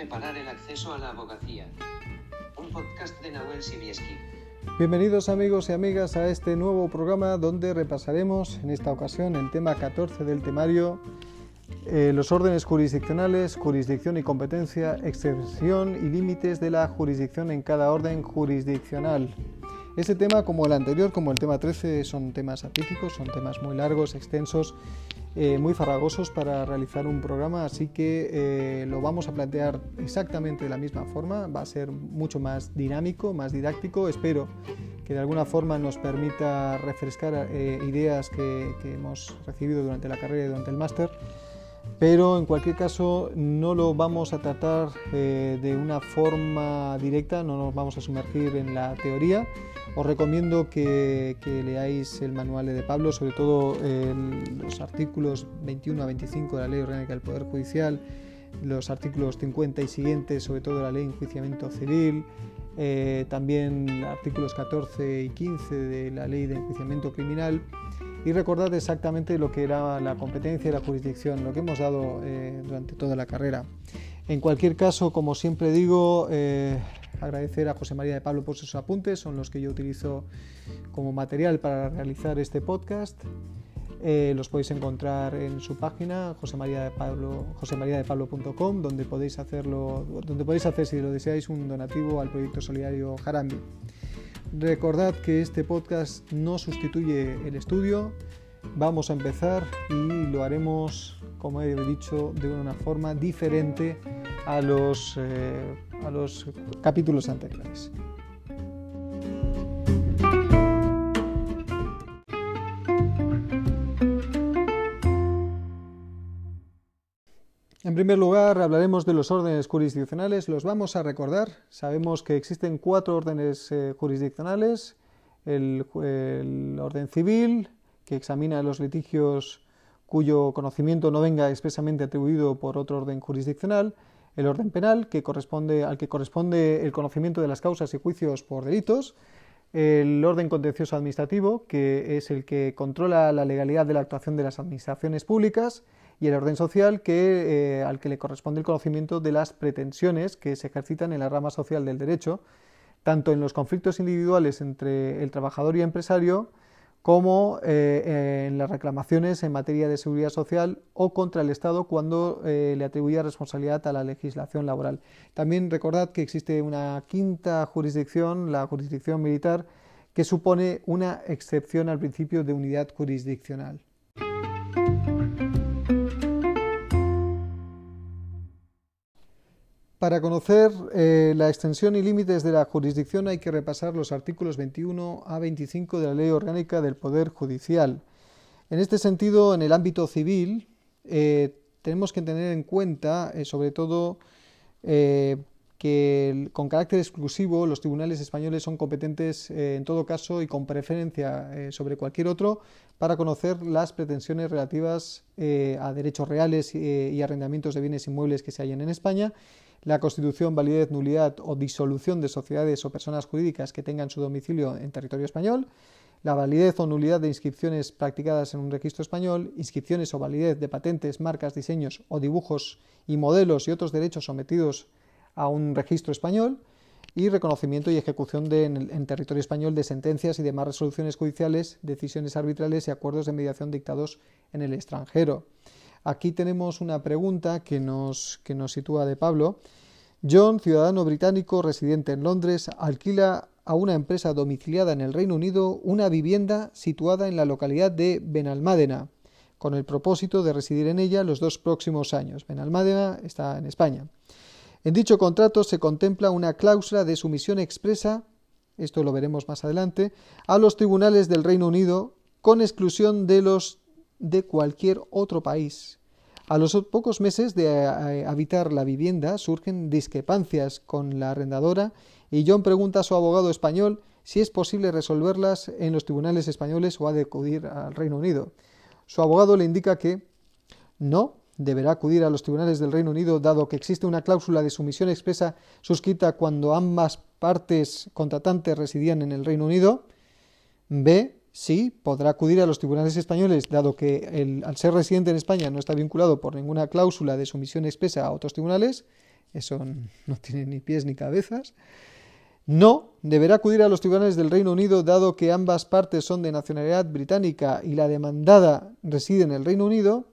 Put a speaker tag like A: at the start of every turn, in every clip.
A: preparar el acceso a la abogacía. Un podcast de Nahuel Sibieski.
B: Bienvenidos amigos y amigas a este nuevo programa donde repasaremos en esta ocasión el tema 14 del temario, eh, los órdenes jurisdiccionales, jurisdicción y competencia, extensión y límites de la jurisdicción en cada orden jurisdiccional. Este tema, como el anterior, como el tema 13, son temas atípicos, son temas muy largos, extensos, eh, muy farragosos para realizar un programa, así que eh, lo vamos a plantear exactamente de la misma forma, va a ser mucho más dinámico, más didáctico, espero que de alguna forma nos permita refrescar eh, ideas que, que hemos recibido durante la carrera y durante el máster pero en cualquier caso no lo vamos a tratar de una forma directa, no nos vamos a sumergir en la teoría, os recomiendo que, leáis el manual de Pablo, sobre todo los artículos 21 a 25 de la Ley Orgánica del Poder Judicial, los artículos 50 y siguientes, sobre todo la Ley de Enjuiciamiento Civil, eh, también artículos 14 y 15 de la Ley de Enjuiciamiento Criminal y recordad exactamente lo que era la competencia y la jurisdicción, lo que hemos dado eh, durante toda la carrera. En cualquier caso, como siempre digo, eh, agradecer a José María de Pablo por sus apuntes, son los que yo utilizo como material para realizar este podcast. Eh, los podéis encontrar en su página josemariadepablo.com donde podéis hacerlo, donde podéis hacer si lo deseáis un donativo al proyecto solidario Jarambi. Recordad que este podcast no sustituye el estudio, vamos a empezar y lo haremos, como he dicho, de una forma diferente a los, eh, a los capítulos anteriores. En primer lugar, hablaremos de los órdenes jurisdiccionales. Los vamos a recordar. Sabemos que existen cuatro órdenes eh, jurisdiccionales. El, el, orden civil, que examina los litigios cuyo conocimiento no venga expresamente atribuido por otro orden jurisdiccional el orden penal, que corresponde, al que corresponde el conocimiento de las causas y juicios por delitos, el orden contencioso administrativo, que es el que controla la legalidad de la actuación de las administraciones públicas, y el orden social, que, eh, al que le corresponde el conocimiento de las pretensiones que se ejercitan en la rama social del derecho, tanto en los conflictos individuales entre el trabajador y el empresario, como eh, en las reclamaciones en materia de seguridad social o contra el Estado cuando eh, le atribuye responsabilidad a la legislación laboral. También recordad que existe una quinta jurisdicción, la jurisdicción militar, que supone una excepción al principio de unidad jurisdiccional. Para conocer eh, la extensión y límites de la jurisdicción hay que repasar los artículos 21 a 25 de la Ley Orgánica del Poder Judicial. En este sentido, en el ámbito civil, eh, tenemos que tener en cuenta, eh, sobre todo, que con carácter exclusivo los tribunales españoles son competentes en todo caso y con preferencia sobre cualquier otro para conocer las pretensiones relativas a derechos reales y arrendamientos de bienes inmuebles que se hallen en España la constitución, validez, nulidad o disolución de sociedades o personas jurídicas que tengan su domicilio en territorio español, la validez o nulidad de inscripciones practicadas en un registro español, inscripciones o validez de patentes, marcas, diseños o dibujos y modelos y otros derechos sometidos a un registro español, y reconocimiento y ejecución en, territorio español de sentencias y demás resoluciones judiciales, decisiones arbitrales y acuerdos de mediación dictados en el extranjero. Aquí tenemos una pregunta que nos, que nos sitúa de Pablo. John, ciudadano británico residente en Londres, alquila a una empresa domiciliada en el Reino Unido una vivienda situada en la localidad de Benalmádena, con el propósito de residir en ella los dos próximos años. Benalmádena está en España. En dicho contrato se contempla una cláusula de sumisión expresa, esto lo veremos más adelante, a los tribunales del Reino Unido con exclusión de los de cualquier otro país. A los pocos meses de eh, habitar la vivienda surgen discrepancias con la arrendadora y John pregunta a su abogado español si es posible resolverlas en los tribunales españoles o ha de acudir al Reino Unido. Su abogado le indica que no, deberá acudir a los tribunales del Reino Unido dado que existe una cláusula de sumisión expresa suscrita cuando ambas partes contratantes residían en el Reino Unido. B sí podrá acudir a los tribunales españoles, dado que al ser residente en España no está vinculado por ninguna cláusula de sumisión expresa a otros tribunales. eso no tiene ni pies ni cabezas. No, deberá acudir a los tribunales del Reino Unido dado que ambas partes son de nacionalidad británica y la demandada reside en el Reino Unido.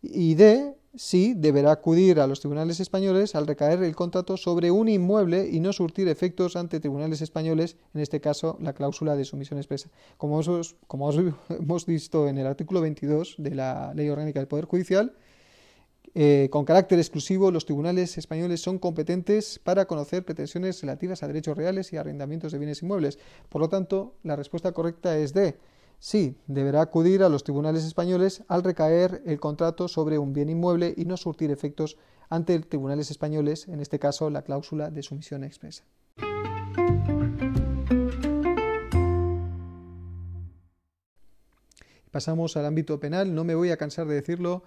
B: Y D, sí, deberá acudir a los tribunales españoles al recaer el contrato sobre un inmueble y no surtir efectos ante tribunales españoles, en este caso la cláusula de sumisión expresa. Como, hemos visto en el artículo 22 de la Ley Orgánica del Poder Judicial, eh, con carácter exclusivo, los tribunales españoles son competentes para conocer pretensiones relativas a derechos reales y arrendamientos de bienes inmuebles. Por lo tanto, la respuesta correcta es D. Sí, deberá acudir a los tribunales españoles al recaer el contrato sobre un bien inmueble y no surtir efectos ante tribunales españoles, en este caso la cláusula de sumisión expresa. Pasamos al ámbito penal. No me voy a cansar de decirlo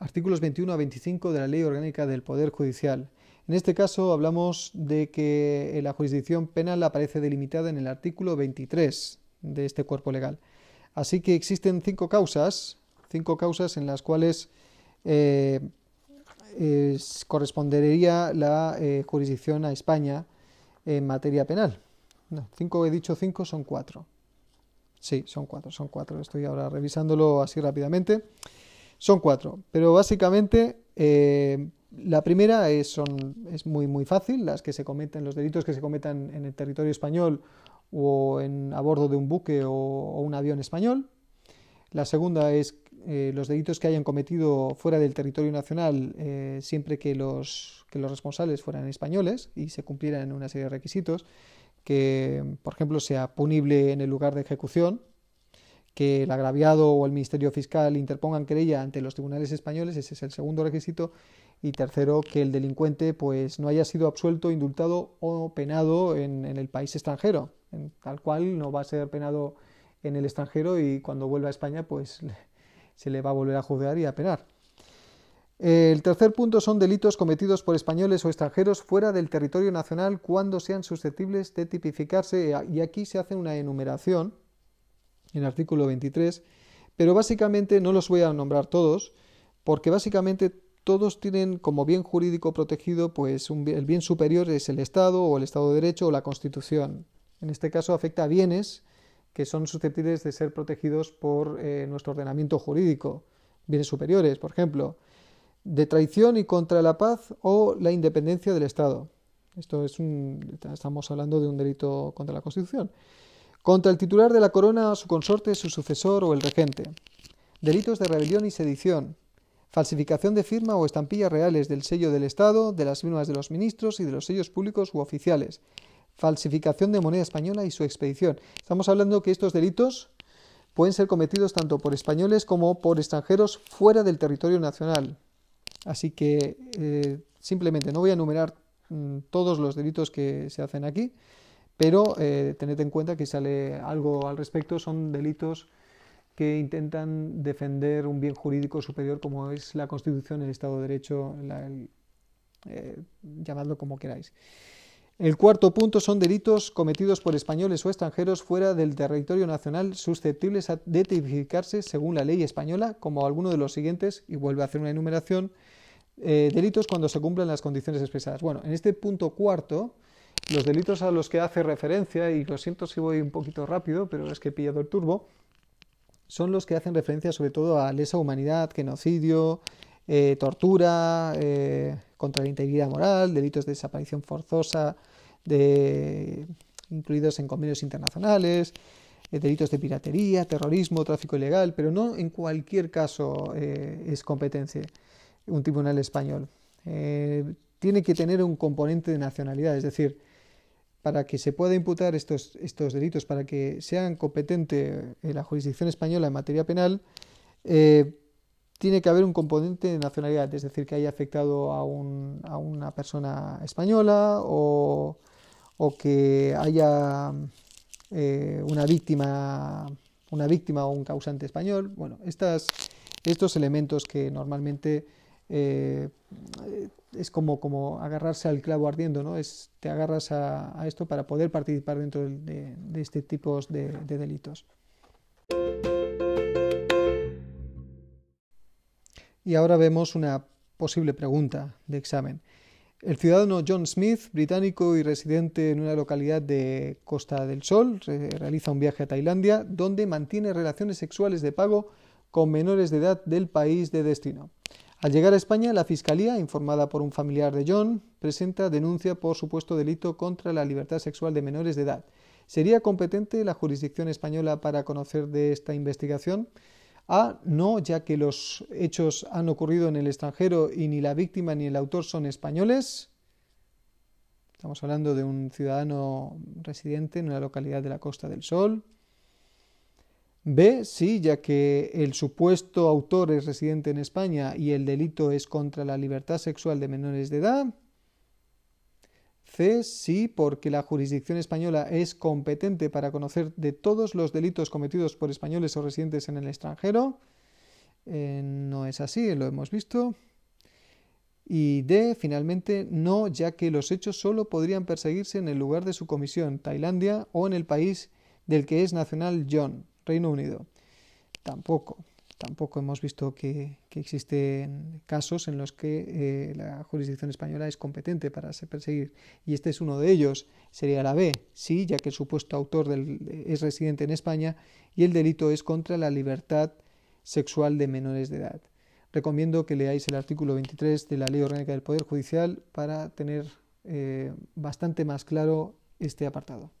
B: artículos 21 a 25 de la Ley Orgánica del Poder Judicial. En este caso hablamos de que la jurisdicción penal aparece delimitada en el artículo 23 de este cuerpo legal. Así que existen cinco causas, cinco causas en las cuales eh, correspondería la eh, jurisdicción a España en materia penal. No, cinco he dicho cinco, son cuatro. Sí, son cuatro, son cuatro. Estoy ahora revisándolo así rápidamente. Son cuatro, pero básicamente eh, la primera es, es muy, muy fácil, las que se cometen, los delitos que se cometan en el territorio español o en, a bordo de un buque o, un avión español. La segunda es eh, los delitos que hayan cometido fuera del territorio nacional eh, siempre que los, que los responsables fueran españoles y se cumplieran una serie de requisitos, que por ejemplo sea punible en el lugar de ejecución, que el agraviado o el Ministerio Fiscal interpongan querella ante los tribunales españoles, ese es el segundo requisito, y tercero, que el delincuente pues no haya sido absuelto, indultado o penado en, el país extranjero, tal cual no va a ser penado en el extranjero y cuando vuelva a España pues se le va a volver a juzgar y a penar. El tercer punto son delitos cometidos por españoles o extranjeros fuera del territorio nacional cuando sean susceptibles de tipificarse y aquí se hace una enumeración en el artículo 23, pero básicamente no los voy a nombrar todos, porque básicamente todos tienen como bien jurídico protegido, pues el bien superior es el Estado o el Estado de Derecho o la Constitución. En este caso afecta a bienes que son susceptibles de ser protegidos por eh, nuestro ordenamiento jurídico, bienes superiores, por ejemplo, de traición y contra la paz o la independencia del Estado. Esto es un, estamos hablando de un delito contra la Constitución contra el titular de la corona, su consorte, su sucesor o el regente. Delitos de rebelión y sedición. Falsificación de firma o estampillas reales del sello del Estado, de las firmas de los ministros y de los sellos públicos u oficiales. Falsificación de moneda española y su expedición. Estamos hablando que estos delitos pueden ser cometidos tanto por españoles como por extranjeros fuera del territorio nacional. Así que eh, simplemente no voy a enumerar mm, todos los delitos que se hacen aquí, pero eh, tened en cuenta que sale algo al respecto, son delitos que intentan defender un bien jurídico superior como es la Constitución, el Estado de Derecho, eh, llamadlo como queráis. El cuarto punto son delitos cometidos por españoles o extranjeros fuera del territorio nacional susceptibles de tipificarse según la ley española, como alguno de los siguientes, y vuelve a hacer una enumeración, eh, delitos cuando se cumplan las condiciones expresadas. Bueno, en este punto cuarto los delitos a los que hace referencia, y lo siento si voy un poquito rápido, pero es que he pillado el turbo, son los que hacen referencia sobre todo a lesa humanidad, genocidio, eh, tortura, eh, contra la integridad moral, delitos de desaparición forzosa, de, incluidos en convenios internacionales, eh, delitos de piratería, terrorismo, tráfico ilegal, pero no en cualquier caso es competencia un tribunal español. tiene que tener un componente de nacionalidad, es decir, para que se pueda imputar estos, estos delitos, para que sean competente la jurisdicción española en materia penal, eh, tiene que haber un componente de nacionalidad, es decir, que haya afectado a, una persona española o, que haya eh, una víctima una víctima o un causante español. Bueno, estos elementos que normalmente eh, es como, como agarrarse al clavo ardiendo, ¿no? Es, te agarras a, esto para poder participar dentro de, este tipo de, delitos. Y ahora vemos una posible pregunta de examen. El ciudadano John Smith, británico y residente en una localidad de Costa del Sol, realiza un viaje a Tailandia donde mantiene relaciones sexuales de pago con menores de edad del país de destino. Al llegar a España, la Fiscalía, informada por un familiar de John, presenta denuncia por supuesto delito contra la libertad sexual de menores de edad. ¿Sería competente la jurisdicción española para conocer de esta investigación? A. No, ya que los hechos han ocurrido en el extranjero y ni la víctima ni el autor son españoles. Estamos hablando de un ciudadano residente en una localidad de la Costa del Sol. B, sí, ya que el supuesto autor es residente en España y el delito es contra la libertad sexual de menores de edad. C, sí, porque la jurisdicción española es competente para conocer de todos los delitos cometidos por españoles o residentes en el extranjero. Eh, no es así, lo hemos visto. Y D, finalmente, no, ya que los hechos solo podrían perseguirse en el lugar de su comisión, Tailandia, o en el país del que es nacional John. Reino Unido. Tampoco, tampoco hemos visto que, existen casos en los que eh, la jurisdicción española es competente para perseguir. Y este es uno de ellos. Sería la B, sí, ya que el supuesto autor es residente en España y el delito es contra la libertad sexual de menores de edad. Recomiendo que leáis el artículo 23 de la Ley Orgánica del Poder Judicial para tener eh, bastante más claro este apartado.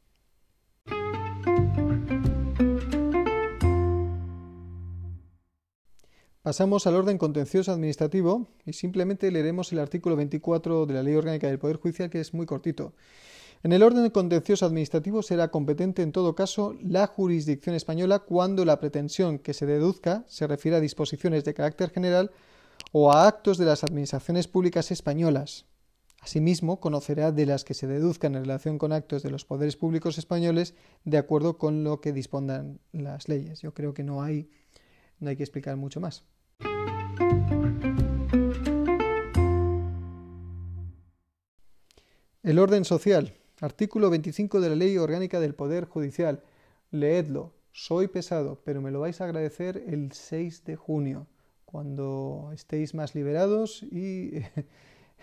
B: Pasamos al orden contencioso administrativo y simplemente leeremos el artículo 24 de la Ley Orgánica del Poder Judicial, que es muy cortito. En el orden contencioso administrativo será competente en todo caso la jurisdicción española cuando la pretensión que se deduzca se refiere a disposiciones de carácter general o a actos de las administraciones públicas españolas. Asimismo, conocerá de las que se deduzcan en relación con actos de los poderes públicos españoles de acuerdo con lo que dispongan las leyes. Yo creo que no hay, no hay que explicar mucho más. El orden social. Artículo 25 de la Ley Orgánica del Poder Judicial. Leedlo. Soy pesado, pero me lo vais a agradecer el 6 de junio, cuando estéis más liberados y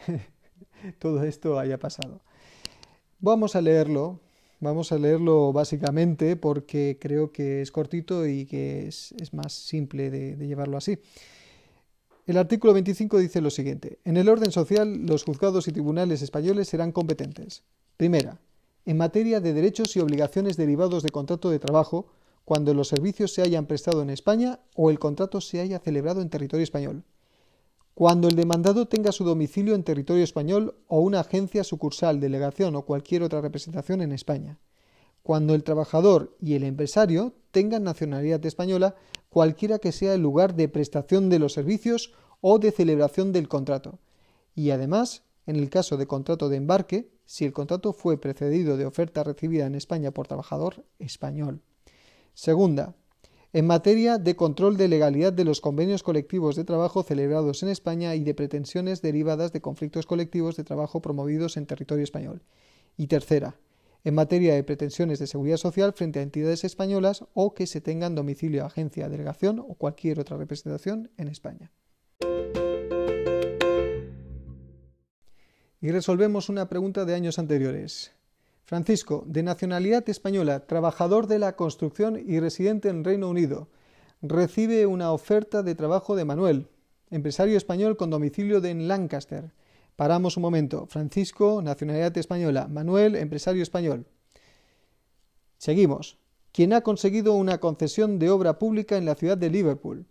B: todo esto haya pasado. Vamos a leerlo. Vamos a leerlo básicamente porque creo que es cortito y que es, más simple de llevarlo así. El artículo 25 dice lo siguiente. En el orden social, los juzgados y tribunales españoles serán competentes. Primera, en materia de derechos y obligaciones derivados de contrato de trabajo, cuando los servicios se hayan prestado en España o el contrato se haya celebrado en territorio español. Cuando el demandado tenga su domicilio en territorio español o una agencia sucursal, delegación o cualquier otra representación en España. Cuando el trabajador y el empresario tengan nacionalidad española, cualquiera que sea el lugar de prestación de los servicios o de celebración del contrato. Y además, en el caso de contrato de embarque, si el contrato fue precedido de oferta recibida en España por trabajador español. Segunda, en materia de control de legalidad de los convenios colectivos de trabajo celebrados en España y de pretensiones derivadas de conflictos colectivos de trabajo promovidos en territorio español. Y tercera, en materia de pretensiones de seguridad social frente a entidades españolas o que se tengan domicilio, agencia, delegación o cualquier otra representación en España. Y resolvemos una pregunta de años anteriores. Francisco, de nacionalidad española, trabajador de la construcción y residente en Reino Unido, recibe una oferta de trabajo de Manuel, empresario español con domicilio en Lancaster. Paramos un momento. Francisco, nacionalidad española. Manuel, empresario español. Seguimos. Quien ha conseguido una concesión de obra pública en la ciudad de Liverpool.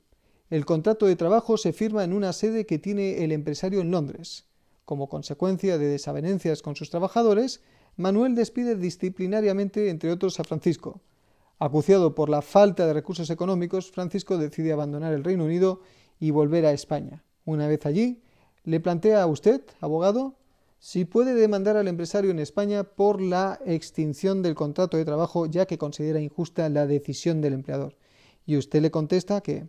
B: El contrato de trabajo se firma en una sede que tiene el empresario en Londres. Como consecuencia de desavenencias con sus trabajadores, Manuel despide disciplinariamente, entre otros, a Francisco. Acuciado por la falta de recursos económicos, Francisco decide abandonar el Reino Unido y volver a España. Una vez allí, le plantea a usted, abogado, si puede demandar al empresario en España por la extinción del contrato de trabajo ya que considera injusta la decisión del empleador. Y usted le contesta que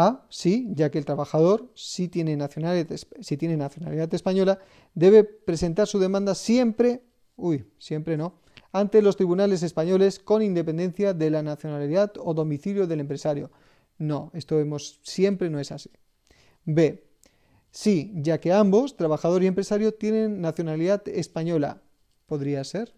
B: A, sí, ya que el trabajador, si tiene nacionalidad, española, debe presentar su demanda siempre, uy, siempre no, ante los tribunales españoles con independencia de la nacionalidad o domicilio del empresario. No, esto vemos siempre no es así. B. Sí, ya que ambos, trabajador y empresario, tienen nacionalidad española. ¿Podría ser?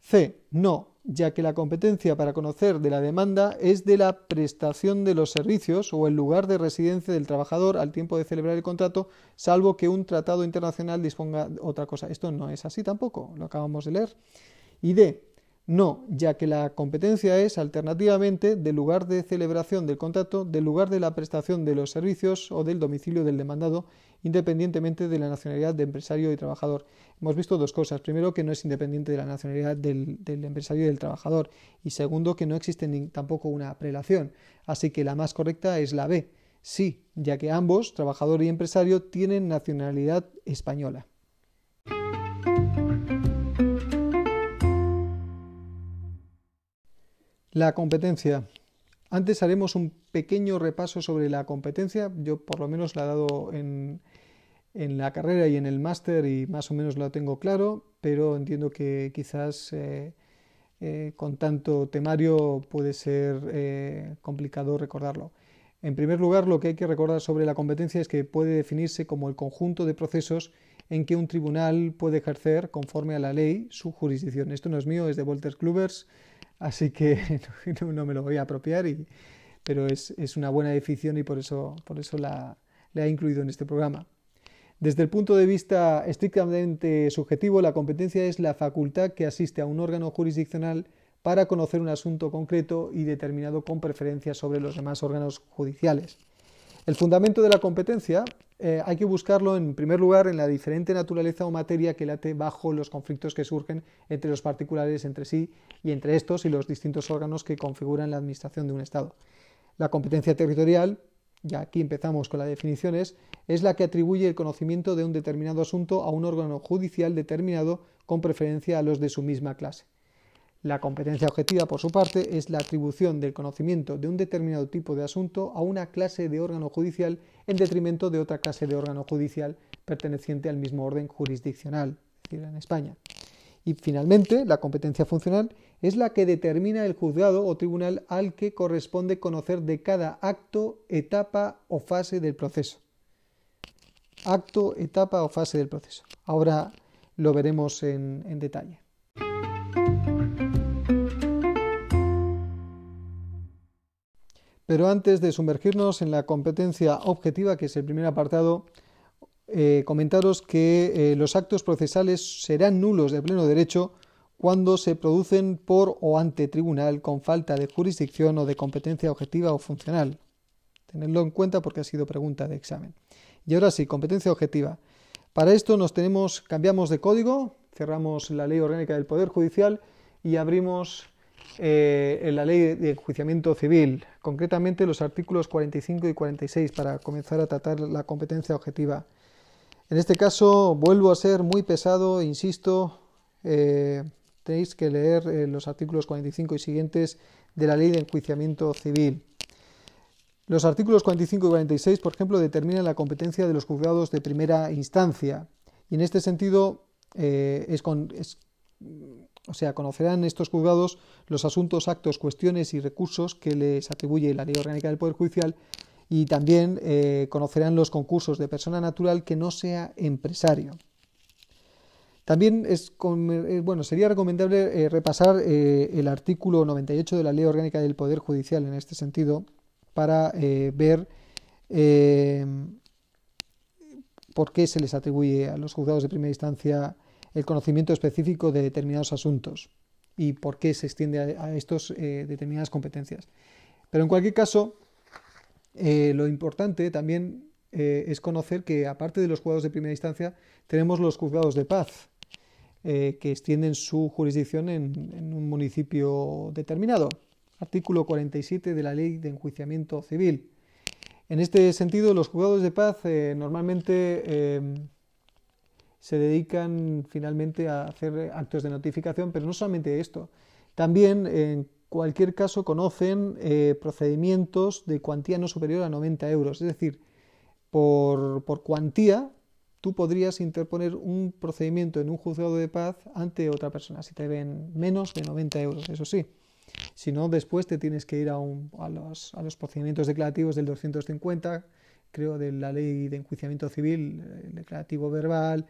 B: C. No, ya que la competencia para conocer de la demanda es de la prestación de los servicios o el lugar de residencia del trabajador al tiempo de celebrar el contrato, salvo que un tratado internacional disponga otra cosa. Esto no es así tampoco, lo acabamos de leer. Y D. No, ya que la competencia es alternativamente del lugar de celebración del contrato, del lugar de la prestación de los servicios o del domicilio del demandado, independientemente de la nacionalidad de empresario y trabajador. Hemos visto dos cosas. Primero, que no es independiente de la nacionalidad del, empresario y del trabajador. Y segundo, que no existe tampoco una prelación. Así que la más correcta es la B. Sí, ya que ambos, trabajador y empresario, tienen nacionalidad española. La competencia. Antes haremos un pequeño repaso sobre la competencia. Yo por lo menos la he dado en, la carrera y en el máster y más o menos lo tengo claro, pero entiendo que quizás eh, eh, con tanto temario puede ser eh, complicado recordarlo. En primer lugar, lo que hay que recordar sobre la competencia es que puede definirse como el conjunto de procesos en que un tribunal puede ejercer, conforme a la ley, su jurisdicción. Esto no es mío, es de Walter Klubers así que no, me lo voy a apropiar, pero es, una buena definición y por eso, eso la, he incluido en este programa. Desde el punto de vista estrictamente subjetivo, la competencia es la facultad que asiste a un órgano jurisdiccional para conocer un asunto concreto y determinado con preferencia sobre los demás órganos judiciales. El fundamento de la competencia eh, hay que buscarlo en primer lugar en la diferente naturaleza o materia que late bajo los conflictos que surgen entre los particulares entre sí y entre estos y los distintos órganos que configuran la administración de un Estado. La competencia territorial, ya aquí empezamos con las definiciones, es la que atribuye el conocimiento de un determinado asunto a un órgano judicial determinado con preferencia a los de su misma clase. La competencia objetiva, por su parte, es la atribución del conocimiento de un determinado tipo de asunto a una clase de órgano judicial en detrimento de otra clase de órgano judicial perteneciente al mismo orden jurisdiccional, es decir, en España. Y finalmente, la competencia funcional es la que determina el juzgado o tribunal al que corresponde conocer de cada acto, etapa o fase del proceso. Acto, etapa o fase del proceso. Ahora lo veremos en, en detalle. Pero antes de sumergirnos en la competencia objetiva, que es el primer apartado, eh, comentaros que eh, los actos procesales serán nulos de pleno derecho cuando se producen por o ante tribunal con falta de jurisdicción o de competencia objetiva o funcional. Tenedlo en cuenta porque ha sido pregunta de examen. Y ahora sí, competencia objetiva. Para esto nos tenemos, cambiamos de código, cerramos la ley orgánica del Poder Judicial y abrimos eh, en la ley de enjuiciamiento civil, concretamente los artículos 45 y 46, para comenzar a tratar la competencia objetiva. En este caso vuelvo a ser muy pesado, insisto, eh, tenéis que leer eh, los artículos 45 y siguientes de la ley de enjuiciamiento civil. Los artículos 45 y 46, por ejemplo, determinan la competencia de los juzgados de primera instancia. Y en este sentido, es, con, es o sea, conocerán estos juzgados los asuntos, actos, cuestiones y recursos que les atribuye la Ley Orgánica del Poder Judicial y también eh, conocerán los concursos de persona natural que no sea empresario. También es, eh, bueno, sería recomendable eh, repasar el artículo 98 de la Ley Orgánica del Poder Judicial en este sentido para ver por qué se les atribuye a los juzgados de primera instancia el conocimiento específico de determinados asuntos y por qué se extiende a, estas eh, determinadas competencias. Pero en cualquier caso, eh, lo importante también eh, es conocer que aparte de los juzgados de primera instancia, tenemos los juzgados de paz, que extienden su jurisdicción en, en, un municipio determinado. Artículo 47 de la Ley de Enjuiciamiento Civil. En este sentido, los juzgados de paz normalmente se dedican finalmente a hacer actos de notificación, pero no solamente esto, también en cualquier caso conocen eh, procedimientos de cuantía no superior a 90 euros, es decir, por, por cuantía tú podrías interponer un procedimiento en un juzgado de paz ante otra persona, si te ven menos de 90 euros, eso sí. Si no, después te tienes que ir a, a, los, a los procedimientos declarativos del 250, creo, de la ley de enjuiciamiento civil, el declarativo verbal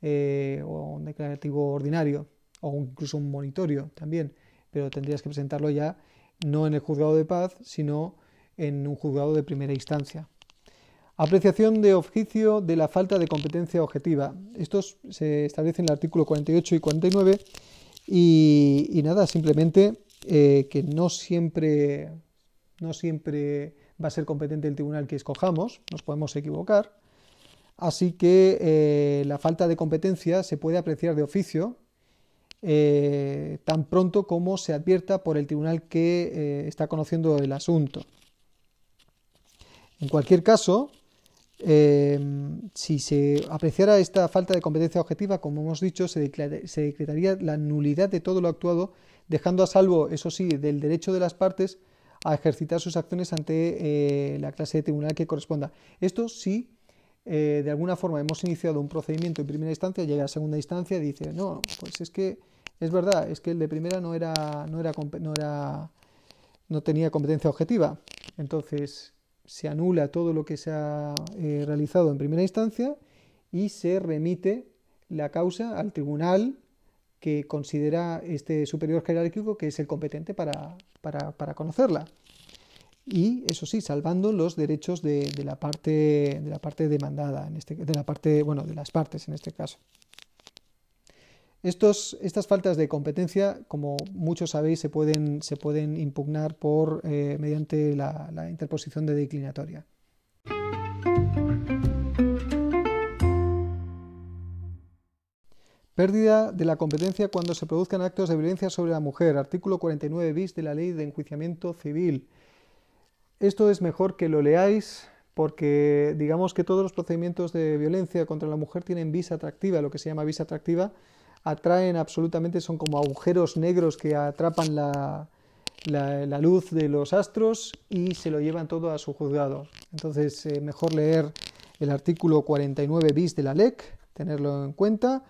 B: eh, o un declarativo ordinario o incluso un monitorio también, pero tendrías que presentarlo ya no en el juzgado de paz, sino en un juzgado de primera instancia. Apreciación de oficio de la falta de competencia objetiva. Estos se establecen en el artículo 48 y 49 y, nada, simplemente eh, que no siempre, no siempre va a ser competente el tribunal que escojamos, nos podemos equivocar. Así que eh, la falta de competencia se puede apreciar de oficio eh, tan pronto como se advierta por el tribunal que está conociendo el asunto. En cualquier caso, si se apreciara esta falta de competencia objetiva, como hemos dicho, se, declararía la nulidad de todo lo actuado, dejando a salvo, eso sí, del derecho de las partes a ejercitar sus acciones ante eh, la clase de tribunal que corresponda. Esto sí, eh, de alguna forma hemos iniciado un procedimiento en primera instancia, llega a segunda instancia y dice, no, pues es que es verdad, es que el de primera no era, no era, no era, no tenía competencia objetiva. Entonces, se anula todo lo que se ha eh, realizado en primera instancia y se remite la causa al tribunal que considera este superior jerárquico que es el competente para, para, conocerla. Y eso sí, salvando los derechos de, de, la, parte, de la parte demandada, en este, de la parte, bueno, de las partes en este caso. Estos, estas faltas de competencia, como muchos sabéis, se pueden, se pueden impugnar por, eh, mediante la interposición de declinatoria. Pérdida de la competencia cuando se produzcan actos de violencia sobre la mujer. Artículo 49 bis de la Ley de Enjuiciamiento Civil. Esto es mejor que lo leáis porque digamos que todos los procedimientos de violencia contra la mujer tienen visa atractiva, lo que se llama visa atractiva, atraen absolutamente, son como agujeros negros que atrapan la, luz de los astros y se lo llevan todo a su juzgado. Entonces, eh, mejor leer el artículo 49 bis de la LEC, tenerlo en cuenta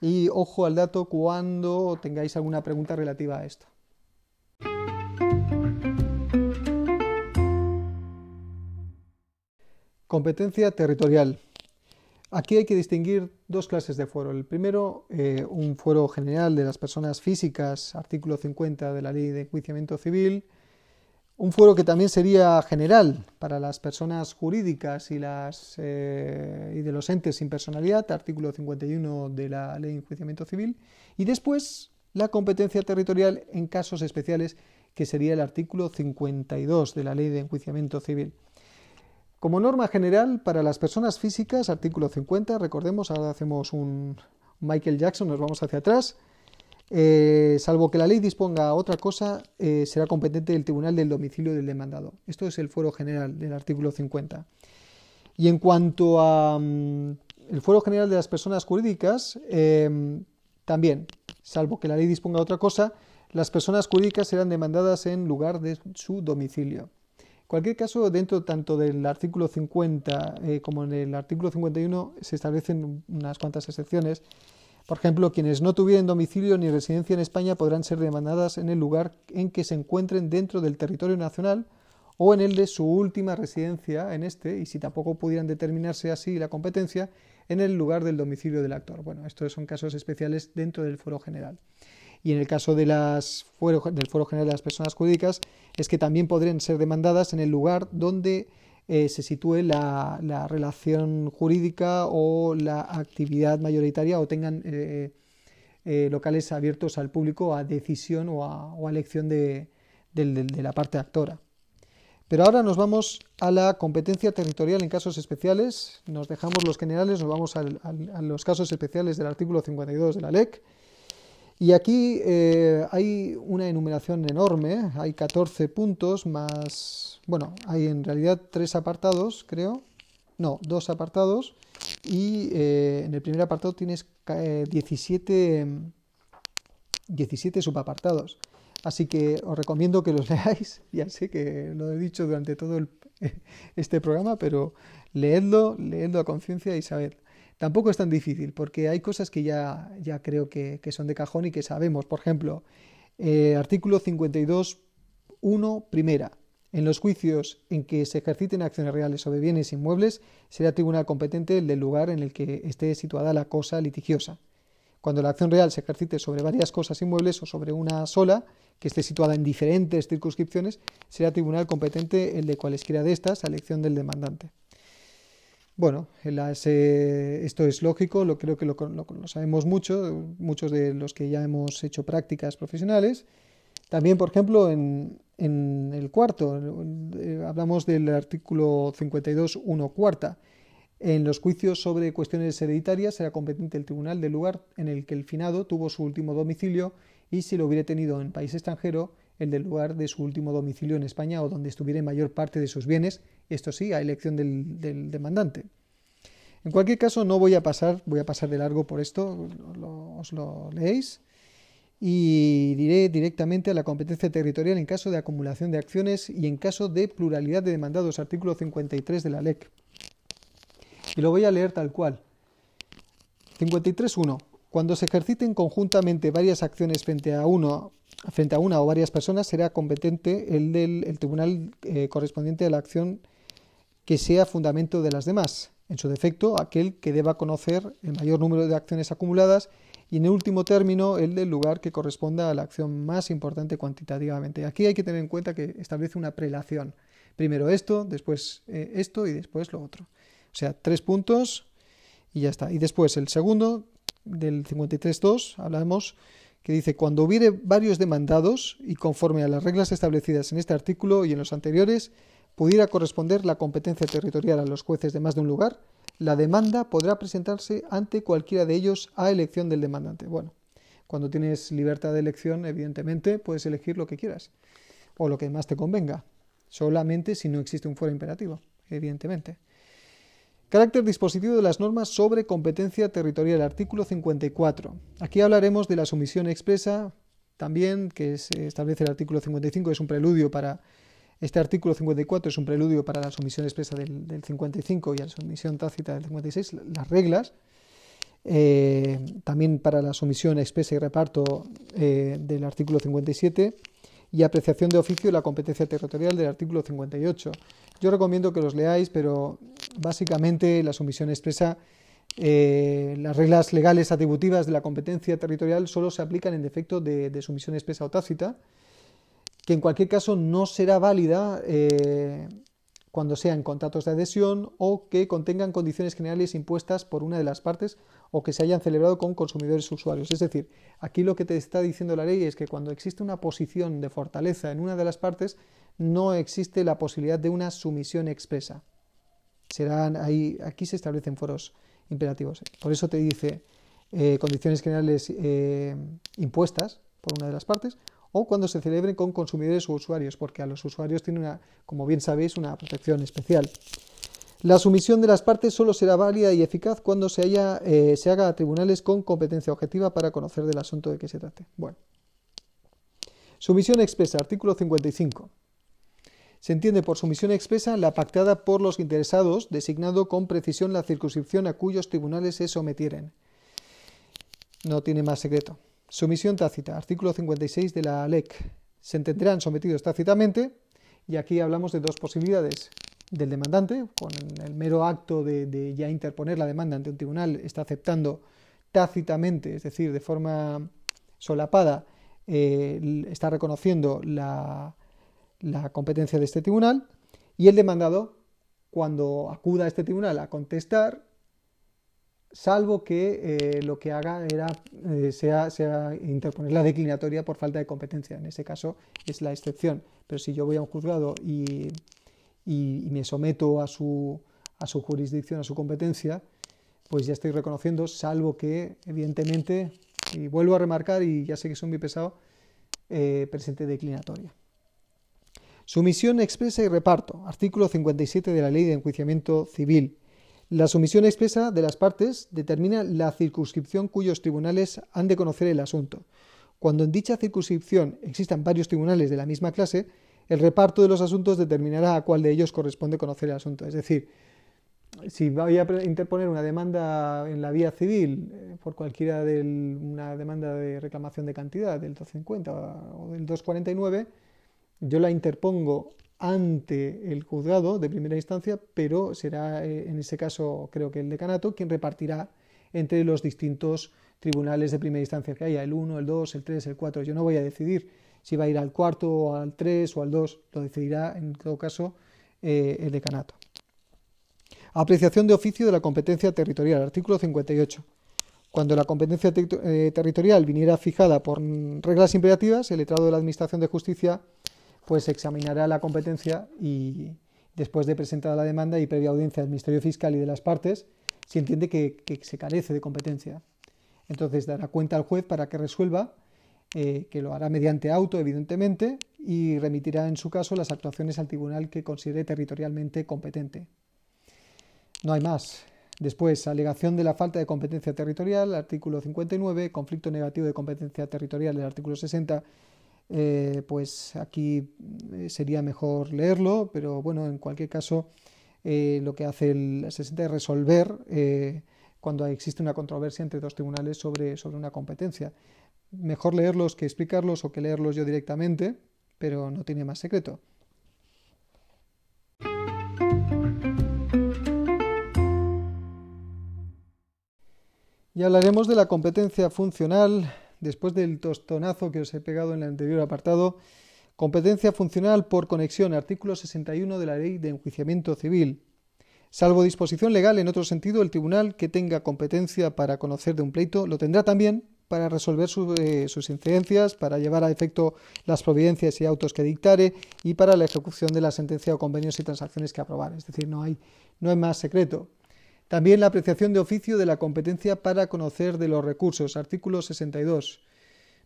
B: y ojo al dato cuando tengáis alguna pregunta relativa a esto. Competencia territorial. Aquí hay que distinguir dos clases de fuero. El primero, eh, un fuero general de las personas físicas, artículo 50 de la Ley de Enjuiciamiento Civil. Un fuero que también sería general para las personas jurídicas y, eh, de los entes sin personalidad, artículo 51 de la Ley de Enjuiciamiento Civil. Y después, la competencia territorial en casos especiales, que sería el artículo 52 de la Ley de Enjuiciamiento Civil. Como norma general, para las personas físicas, artículo 50, recordemos, ahora hacemos un Michael Jackson, nos vamos hacia atrás, eh, salvo que la ley disponga otra cosa, eh, será competente el tribunal del domicilio del demandado. Esto es el fuero general del artículo 50. Y en cuanto a el fuero general de las personas jurídicas, em, también, salvo que la ley disponga otra cosa, las personas jurídicas serán demandadas en lugar de su domicilio cualquier caso, dentro tanto del artículo 50 eh, como en el artículo 51 se establecen unas cuantas excepciones. Por ejemplo, quienes no tuvieran domicilio ni residencia en España podrán ser demandadas en el lugar en que se encuentren dentro del territorio nacional o en el de su última residencia en este, y si tampoco pudieran determinarse así la competencia, en el lugar del domicilio del actor. Bueno, estos son casos especiales dentro del foro general y en el caso de las del Foro General de las Personas Jurídicas es que también podrían ser demandadas en el lugar donde eh, se sitúe la, relación jurídica o la actividad mayoritaria o tengan eh, eh, locales abiertos al público a decisión o a, elección de, la parte actora. Pero ahora nos vamos a la competencia territorial en casos especiales. Nos dejamos los generales, nos vamos a los casos especiales del artículo 52 de la LEC y aquí eh, hay una enumeración enorme, hay 14 puntos más, bueno, hay en realidad tres apartados, creo, no, dos apartados, y eh, en el primer apartado tienes 17, 17 subapartados. Así que os recomiendo que los leáis, ya sé que lo he dicho durante todo este programa, pero leedlo, leedlo a conciencia y. Tampoco es tan difícil porque hay cosas que ya, ya creo que, son de cajón y que sabemos. Por ejemplo, eh, artículo 52.1, primera. En los juicios en que se ejerciten acciones reales sobre bienes inmuebles, será tribunal competente el del lugar en el que esté situada la cosa litigiosa. Cuando la acción real se ejercite sobre varias cosas inmuebles o sobre una sola, que esté situada en diferentes circunscripciones, será tribunal competente el de cualesquiera de estas a elección del demandante. Bueno, esto es lógico, lo creo que lo, sabemos mucho, muchos de los que ya hemos hecho prácticas profesionales. También, por ejemplo, en, el cuarto, eh, hablamos del artículo 52.1 cuarta. En los juicios sobre cuestiones hereditarias será competente el tribunal del lugar en el que el finado tuvo su último domicilio y si lo hubiera tenido en país extranjero, el del lugar de su último domicilio en España o donde estuviera mayor parte de sus bienes, esto sí, a elección del, demandante. En cualquier caso, no voy a pasar, voy a pasar de largo por esto, os lo leéis, y diré directamente a la competencia territorial en caso de acumulación de acciones y en caso de pluralidad de demandados, artículo 53 de la LEC. Y lo voy a leer tal cual. 53.1. Cuando se ejerciten conjuntamente varias acciones frente a uno frente a una o varias personas será competente el del tribunal eh, correspondiente a la acción que sea fundamento de las demás. En su defecto, aquel que deba conocer el mayor número de acciones acumuladas y en el último término el del lugar que corresponda a la acción más importante cuantitativamente. Aquí hay que tener en cuenta que establece una prelación. Primero esto, después eh, esto y después lo otro. O sea, tres puntos y ya está. Y después el segundo del 53.2 hablamos que dice cuando hubiere varios demandados y conforme a las reglas establecidas en este artículo y en los anteriores, pudiera corresponder la competencia territorial a los jueces de más de un lugar, la demanda podrá presentarse ante cualquiera de ellos a elección del demandante. Bueno, cuando tienes libertad de elección, evidentemente puedes elegir lo que quieras o lo que más te convenga, solamente si no existe un fuero imperativo, evidentemente. Carácter dispositivo de las normas sobre competencia territorial, artículo 54. Aquí hablaremos de la sumisión expresa, también que se establece el artículo 55, es un preludio para este artículo 54 es un preludio para la sumisión expresa del, 55 y la sumisión tácita del 56, las reglas. Eh, también para la sumisión expresa y reparto eh, del artículo 57 y apreciación de oficio de la competencia territorial del artículo 58. Yo recomiendo que los leáis, pero básicamente la sumisión expresa, eh, las reglas legales atributivas de la competencia territorial solo se aplican en defecto de, sumisión expresa o tácita, que en cualquier caso no será válida eh, cuando sean contratos de adhesión o que contengan condiciones generales impuestas por una de las partes o que se hayan celebrado con consumidores usuarios. Es decir, aquí lo que te está diciendo la ley es que cuando existe una posición de fortaleza en una de las partes, no existe la posibilidad de una sumisión expresa. Serán ahí, aquí se establecen foros imperativos. Por eso te dice eh, condiciones generales eh, impuestas por una de las partes o cuando se celebren con consumidores o usuarios, porque a los usuarios tiene una, como bien sabéis, una protección especial. La sumisión de las partes solo será válida y eficaz cuando se, haya, eh, se haga a tribunales con competencia objetiva para conocer del asunto de qué se trate. Bueno. Sumisión expresa, artículo 55. Se entiende por sumisión expresa la pactada por los interesados, designando con precisión la circunscripción a cuyos tribunales se sometieren. No tiene más secreto. Sumisión tácita, artículo 56 de la LEC. Se entenderán sometidos tácitamente, y aquí hablamos de dos posibilidades. Del demandante, con el mero acto de, ya interponer la demanda ante un tribunal, está aceptando tácitamente, es decir, de forma solapada, eh, está reconociendo la, competencia de este tribunal, y el demandado, cuando acuda a este tribunal a contestar, salvo que eh, lo que haga era, eh, sea, sea, interponer la declinatoria por falta de competencia. En ese caso es la excepción. Pero si yo voy a un juzgado y, me someto a su, a su jurisdicción, a su competencia, pues ya estoy reconociendo, salvo que, evidentemente, y vuelvo a remarcar, y ya sé que soy muy pesado, eh, presente declinatoria. Sumisión expresa y reparto. Artículo 57 de la Ley de Enjuiciamiento Civil. La sumisión expresa de las partes determina la circunscripción cuyos tribunales han de conocer el asunto. Cuando en dicha circunscripción existan varios tribunales de la misma clase, el reparto de los asuntos determinará a cuál de ellos corresponde conocer el asunto. Es decir, si voy a interponer una demanda en la vía civil eh, por cualquiera de una demanda de reclamación de cantidad del 250 o del 249, yo la interpongo ante el juzgado de primera instancia, pero será eh, en ese caso creo que el decanato quien repartirá entre los distintos tribunales de primera instancia que haya, el 1, el 2, el 3, el 4. Yo no voy a decidir si va a ir al cuarto al 3 o al 2, lo decidirá en todo caso eh, el decanato. Apreciación de oficio de la competencia territorial, artículo 58. Cuando la competencia eh, territorial viniera fijada por reglas imperativas, el letrado de la Administración de Justicia pues examinará la competencia y después de presentada la demanda y previa audiencia del Ministerio Fiscal y de las partes, si entiende que, se carece de competencia. Entonces dará cuenta al juez para que resuelva, eh, que lo hará mediante auto, evidentemente, y remitirá en su caso las actuaciones al tribunal que considere territorialmente competente. No hay más. Después, alegación de la falta de competencia territorial, artículo 59, conflicto negativo de competencia territorial, el artículo 60. Eh, pues aquí eh, sería mejor leerlo, pero bueno, en cualquier caso, lo que hace el 60 es resolver cuando existe una controversia entre dos tribunales sobre, sobre una competencia. Mejor leerlos que explicarlos o que leerlos yo directamente, pero no tiene más secreto. Y hablaremos de la competencia funcional, después del tostonazo que os he pegado en el anterior apartado. Competencia funcional por conexión, artículo 61 de la Ley de Enjuiciamiento Civil. Salvo disposición legal en otro sentido, el tribunal que tenga competencia para conocer de un pleito lo tendrá también para resolver eh, sus incidencias, para llevar a efecto las providencias y autos que dictare y para la ejecución de la sentencia o convenios y transacciones que aprobar. Es decir, no hay, no hay más secreto. También la apreciación de oficio de la competencia para conocer de los recursos, artículo 62.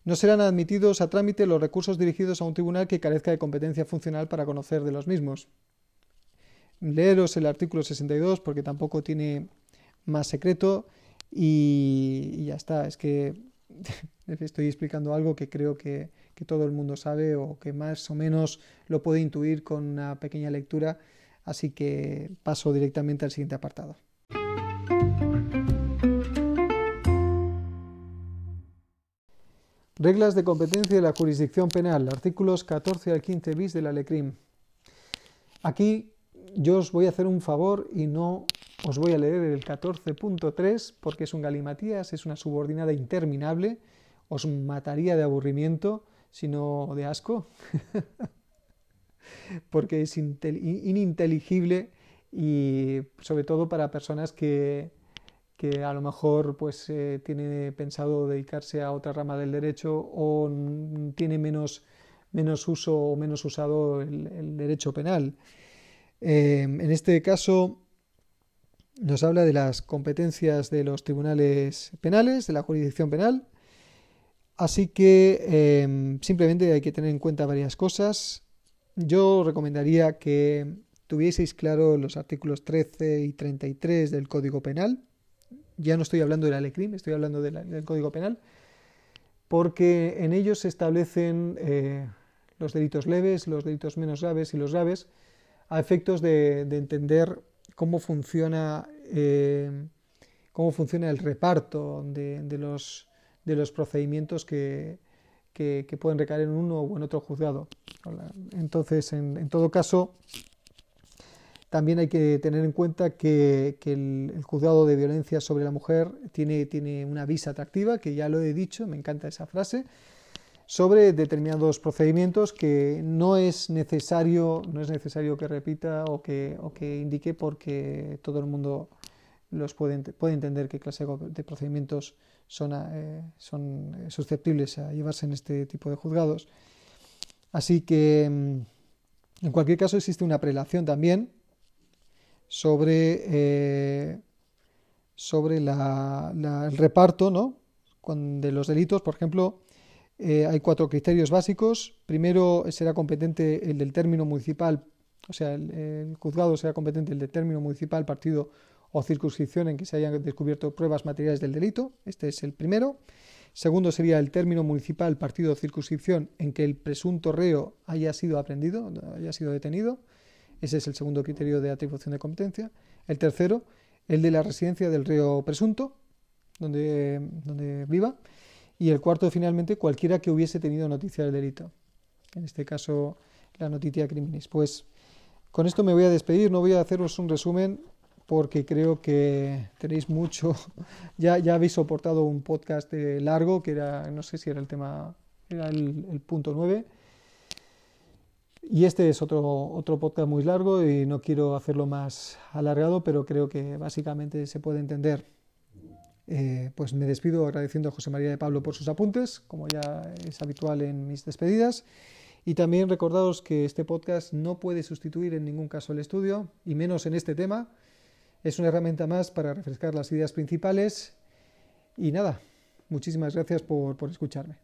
B: No serán admitidos a trámite los recursos dirigidos a un tribunal que carezca de competencia funcional para conocer de los mismos. Leeros el artículo 62 porque tampoco tiene más secreto y, ya está. Es que estoy explicando algo que creo que, todo el mundo sabe o que más o menos lo puede intuir con una pequeña lectura, así que paso directamente al siguiente apartado. Reglas de competencia de la jurisdicción penal, artículos 14 al 15 bis de la LECRIM. Aquí yo os voy a hacer un favor y no os voy a leer el 14.3 porque es un galimatías, es una subordinada interminable, os mataría de aburrimiento, sino de asco, porque es ininteligible y sobre todo para personas que, que a lo mejor pues eh, tiene pensado dedicarse a otra rama del derecho o tiene menos, menos uso o menos usado el, derecho penal. Eh, en este caso nos habla de las competencias de los tribunales penales, de la jurisdicción penal. Así que eh, simplemente hay que tener en cuenta varias cosas. Yo recomendaría que tuvieseis claro los artículos 13 y 33 del Código Penal ya no estoy hablando del Alecrim, estoy hablando del Código Penal, porque en ellos se establecen eh, los delitos leves, los delitos menos graves y los graves, a efectos de, entender cómo funciona, eh, cómo funciona el reparto de, los, de los procedimientos que, que, pueden recaer en uno o en otro juzgado. Entonces, en todo caso, también hay que tener en cuenta que, el, juzgado de violencia sobre la mujer tiene, tiene una visa atractiva, que ya lo he dicho, me encanta esa frase, sobre determinados procedimientos que no es necesario, no es necesario que repita o que, o que indique porque todo el mundo los puede, puede entender qué clase de procedimientos son, eh, son susceptibles a llevarse en este tipo de juzgados. Así que, mm, en cualquier caso, existe una prelación también sobre, eh, sobre el reparto ¿no? de los delitos. Por ejemplo, eh, hay cuatro criterios básicos. Primero será competente el del término municipal, o sea, el, juzgado será competente el del término municipal, partido o circunscripción en que se hayan descubierto pruebas materiales del delito. Este es el primero. Segundo sería el término municipal, partido o circunscripción en que el presunto reo haya sido aprendido, haya sido detenido. Ese es el segundo criterio de atribución de competencia. El tercero, el de la residencia del reo presunto, donde, donde viva. Y el cuarto, finalmente, cualquiera que hubiese tenido noticia del delito. En este caso, la noticia criminis. Pues con esto me voy a despedir, no voy a haceros un resumen porque creo que tenéis mucho, ya, ya habéis soportado un podcast eh, largo, que era, no sé si era el tema, era el, punto 9, y este es otro, otro podcast muy largo y no quiero hacerlo más alargado, pero creo que básicamente se puede entender. Eh, pues me despido agradeciendo a José María de Pablo por sus apuntes, como ya es habitual en mis despedidas. Y también recordaros que este podcast no puede sustituir en ningún caso el estudio, y menos en este tema. Es una herramienta más para refrescar las ideas principales. Y nada, muchísimas gracias por, por escucharme.